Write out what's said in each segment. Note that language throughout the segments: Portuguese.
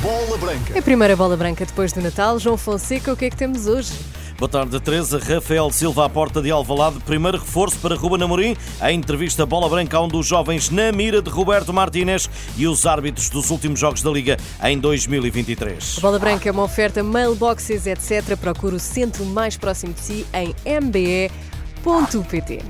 Bola Branca. A primeira bola branca depois do Natal. João Fonseca, o que é que temos hoje? Boa tarde, Teresa. Rafael Silva à porta de Alvalade. Primeiro reforço para Ruben Amorim. A entrevista Bola Branca a um dos jovens na mira de Roberto Martínez e os árbitros dos últimos jogos da Liga em 2023. A bola branca é uma oferta mailboxes, etc. Procure o centro mais próximo de si em mbe.pt.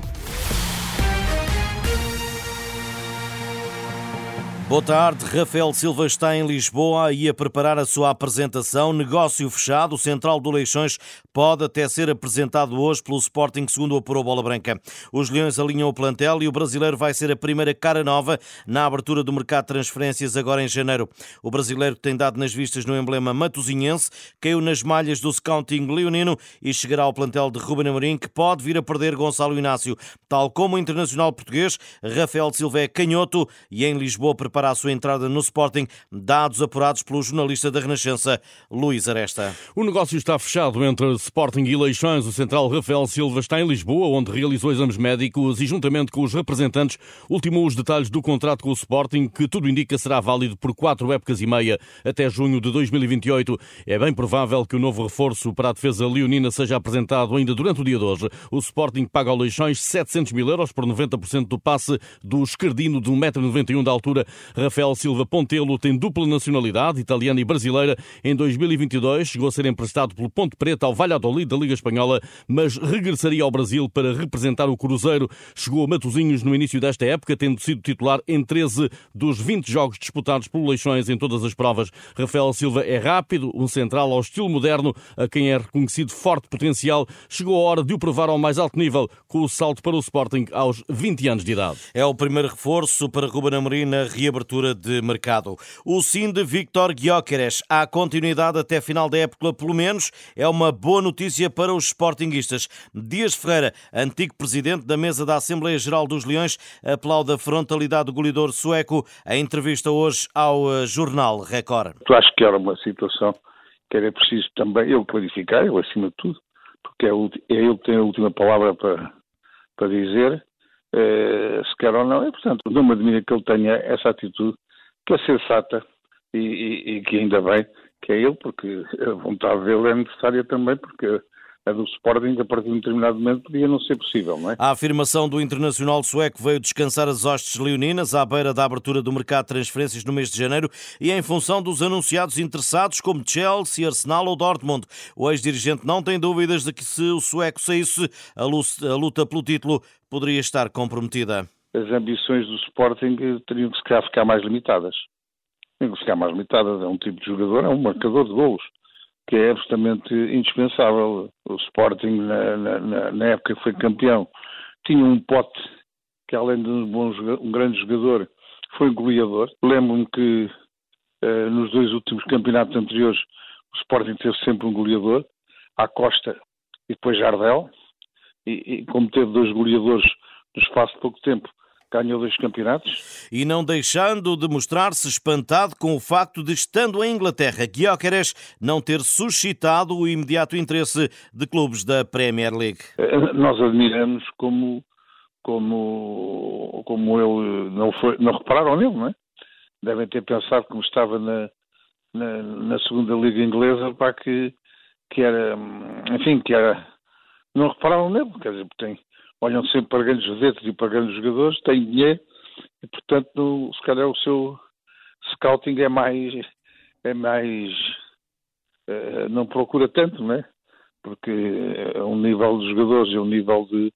Boa tarde. Rafael Silva está em Lisboa e a preparar a sua apresentação. Negócio fechado. O Central do Leixões pode até ser apresentado hoje pelo Sporting, segundo apurou Bola Branca. Os Leões alinham o plantel e o brasileiro vai ser a primeira cara nova na abertura do mercado de transferências agora em janeiro. O brasileiro tem dado nas vistas no emblema matosinhense caiu nas malhas do scouting leonino e chegará ao plantel de Ruben Amorim, que pode vir a perder Gonçalo Inácio. Tal como o internacional português, Rafael Silva é canhoto e em Lisboa prepara para a sua entrada no Sporting, dados apurados pelo jornalista da Renascença, Luís Aresta. O negócio está fechado entre Sporting e Leixões. O central Rafael Silva está em Lisboa, onde realizou exames médicos e, juntamente com os representantes, ultimou os detalhes do contrato com o Sporting, que tudo indica será válido por quatro épocas e meia até junho de 2028. É bem provável que o novo reforço para a defesa leonina seja apresentado ainda durante o dia de hoje. O Sporting paga ao Leixões 700 mil euros por 90% do passe do escardino de 1,91m de altura Rafael Silva Pontelo tem dupla nacionalidade, italiana e brasileira. Em 2022 chegou a ser emprestado pelo Ponte Preta ao Valladolid da Liga Espanhola, mas regressaria ao Brasil para representar o Cruzeiro. Chegou a Matosinhos no início desta época, tendo sido titular em 13 dos 20 jogos disputados por Leixões em todas as provas. Rafael Silva é rápido, um central ao estilo moderno, a quem é reconhecido forte potencial. Chegou a hora de o provar ao mais alto nível, com o salto para o Sporting aos 20 anos de idade. É o primeiro reforço para Ruben Amorim na reabertura abertura de mercado. O sim de Victor Gyökeres à continuidade até final da época, pelo menos, é uma boa notícia para os sportinguistas. Dias Ferreira, antigo presidente da mesa da Assembleia Geral dos Leões, aplaude a frontalidade do goleador sueco. A entrevista hoje ao eh, jornal Record. Eu acho que era uma situação que era preciso também ele clarificar, ele acima de tudo, porque é, ele que tem a última palavra para, para dizer se quer ou não, e portanto não me admira que ele tenha essa atitude, que é sensata e, e, e que ainda bem que é ele, porque a vontade dele é necessária também, porque a do Sporting, a partir de um determinado momento, podia não ser possível, não é? A afirmação do internacional sueco veio descansar as hostes leoninas à beira da abertura do mercado de transferências no mês de janeiro e em função dos anunciados interessados como Chelsea, Arsenal ou Dortmund. O ex-dirigente não tem dúvidas de que se o sueco saísse, a luta pelo título poderia estar comprometida. As ambições do Sporting teriam que se ficar mais limitadas. Teriam que ficar mais limitadas. É um tipo de jogador, é um marcador de golos que é absolutamente indispensável. O Sporting, na, na, na, época que foi campeão, tinha um pote que, além de um, bom, um grande jogador, foi goleador. Lembro-me que uh, nos dois últimos campeonatos anteriores o Sporting teve sempre um goleador, à Costa e depois Jardel, e, e como teve dois goleadores no espaço de pouco tempo, ganhou dois campeonatos. E não deixando de mostrar-se espantado com o facto de, estando em Inglaterra, Gyökeres não ter suscitado o imediato interesse de clubes da Premier League. Eh, nós admiramos como, como, como ele não, foi, não repararam nele, não é? Devem ter pensado como estava na, na, na segunda liga inglesa para que, que era, enfim, que era, não repararam nele, quer dizer, tem, olham sempre para grandes vedetas e para grandes jogadores, têm dinheiro e, portanto, no, se calhar o seu scouting é mais. É mais uh, não procura tanto, não é? Porque é um nível de jogadores e um nível de,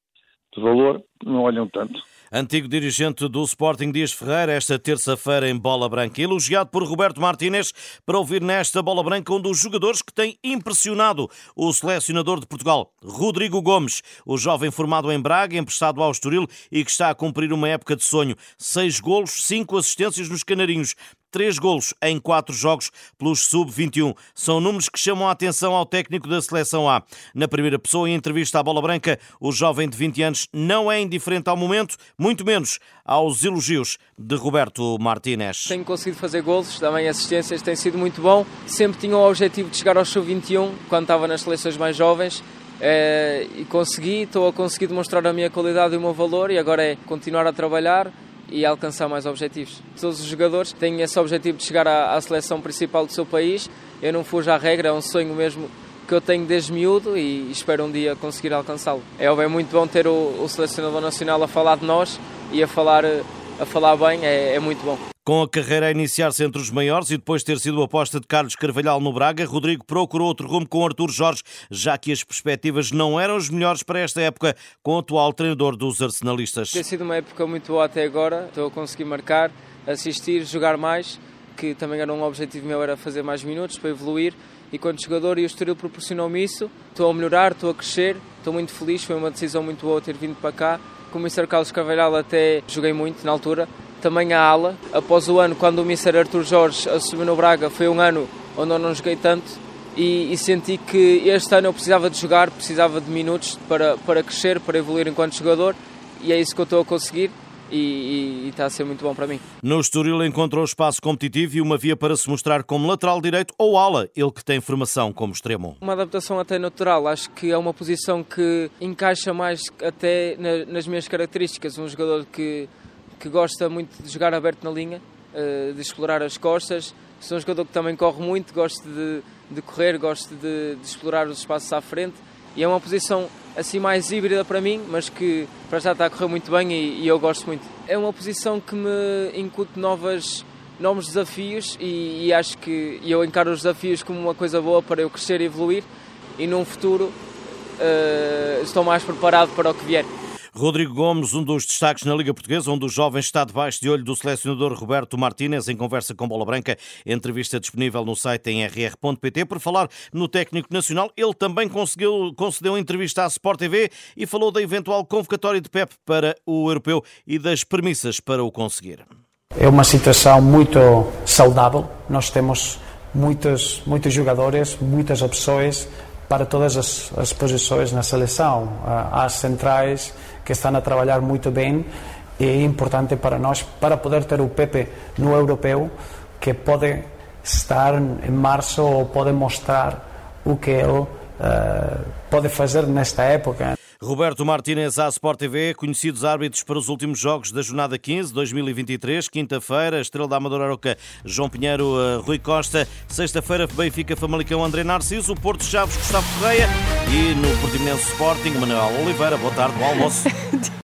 de valor não olham tanto. Antigo dirigente do Sporting Dias Ferreira, esta terça-feira em Bola Branca, elogiado por Roberto Martínez para ouvir nesta Bola Branca um dos jogadores que tem impressionado o selecionador de Portugal, Rodrigo Gomes, o jovem formado em Braga, emprestado ao Estoril e que está a cumprir uma época de sonho. Seis golos, cinco assistências nos Canarinhos três golos em quatro jogos pelos sub-21. São números que chamam a atenção ao técnico da seleção A. Na primeira pessoa, em entrevista à Bola Branca, o jovem de 20 anos não é indiferente ao momento, muito menos aos elogios de Roberto Martínez. Tenho conseguido fazer golos, também assistências, tem sido muito bom. Sempre tinha o objetivo de chegar ao sub-21 quando estava nas seleções mais jovens. É, e consegui, estou a conseguir demonstrar a minha qualidade e o meu valor e agora é continuar a trabalhar e alcançar mais objetivos. Todos os jogadores têm esse objetivo de chegar à, à seleção principal do seu país. Eu não fujo à regra, é um sonho mesmo que eu tenho desde miúdo e espero um dia conseguir alcançá-lo. É, é muito bom ter o, o, selecionador nacional a falar de nós e a falar, a falar bem, é, é muito bom. Com a carreira a iniciar-se entre os maiores e depois ter sido a aposta de Carlos Carvalhal no Braga, Rodrigo procurou outro rumo com Artur Jorge, já que as perspectivas não eram as melhores para esta época com o atual treinador dos arsenalistas. Tem sido uma época muito boa até agora, estou a conseguir marcar, assistir, jogar mais, que também era um objetivo meu, era fazer mais minutos para evoluir e quando jogador e o Estoril proporcionou-me isso, estou a melhorar, estou a crescer, estou muito feliz, foi uma decisão muito boa ter vindo para cá. Com o Mr. Carlos Carvalhal até joguei muito na altura, também a ala. Após o ano, quando o Mr. Arthur Jorge assumiu no Braga, foi um ano onde eu não joguei tanto e, e, senti que este ano eu precisava de jogar, precisava de minutos para, para crescer, para evoluir enquanto jogador e é isso que eu estou a conseguir. E, e, e, está a ser muito bom para mim. No Estoril encontrou espaço competitivo e uma via para se mostrar como lateral direito ou ala, ele que tem formação como extremo. Uma adaptação até natural, acho que é uma posição que encaixa mais até nas minhas características, um jogador que que gosta muito de jogar aberto na linha, eh, de explorar as costas. Sou um jogador que também corre muito, gosto de, de correr, gosto de, de, explorar os espaços à frente. E é uma posição assim mais híbrida para mim, mas que para já está a correr muito bem e, e eu gosto muito. É uma posição que me incute novas, novos desafios e, e acho que eu encaro os desafios como uma coisa boa para eu crescer e evoluir e num futuro uh, estou mais preparado para o que vier. Rodrigo Gomes, um dos destaques na Liga Portuguesa, onde o jovem está debaixo de olho do selecionador Roberto Martínez, em conversa com Bola Branca, entrevista disponível no site em rr.pt. Por falar no técnico nacional, ele também conseguiu, concedeu entrevista à Sport TV e falou da eventual convocatória de Pep para o europeu e das premissas para o conseguir. É uma situação muito saudável. Nós temos muitos, muitos jogadores, muitas opções para todas as, as posições na seleção. Ah, as centrais que estão a trabalhar muito bem e é importante para nós, para poder ter o Pepe no europeu, que pode estar em março ou pode mostrar o que ele uh, pode fazer nesta época. Roberto Martínez à Sport TV, conhecidos árbitros para os últimos jogos da jornada 15, 2023, quinta-feira, Estrela da Amadora Aroca, João Pinheiro, uh, Rui Costa, sexta-feira, Benfica, Famalicão, André Narciso, Porto Chaves, Gustavo Correia e no Portimonense Sporting, Manuel Oliveira. Boa tarde, bom almoço.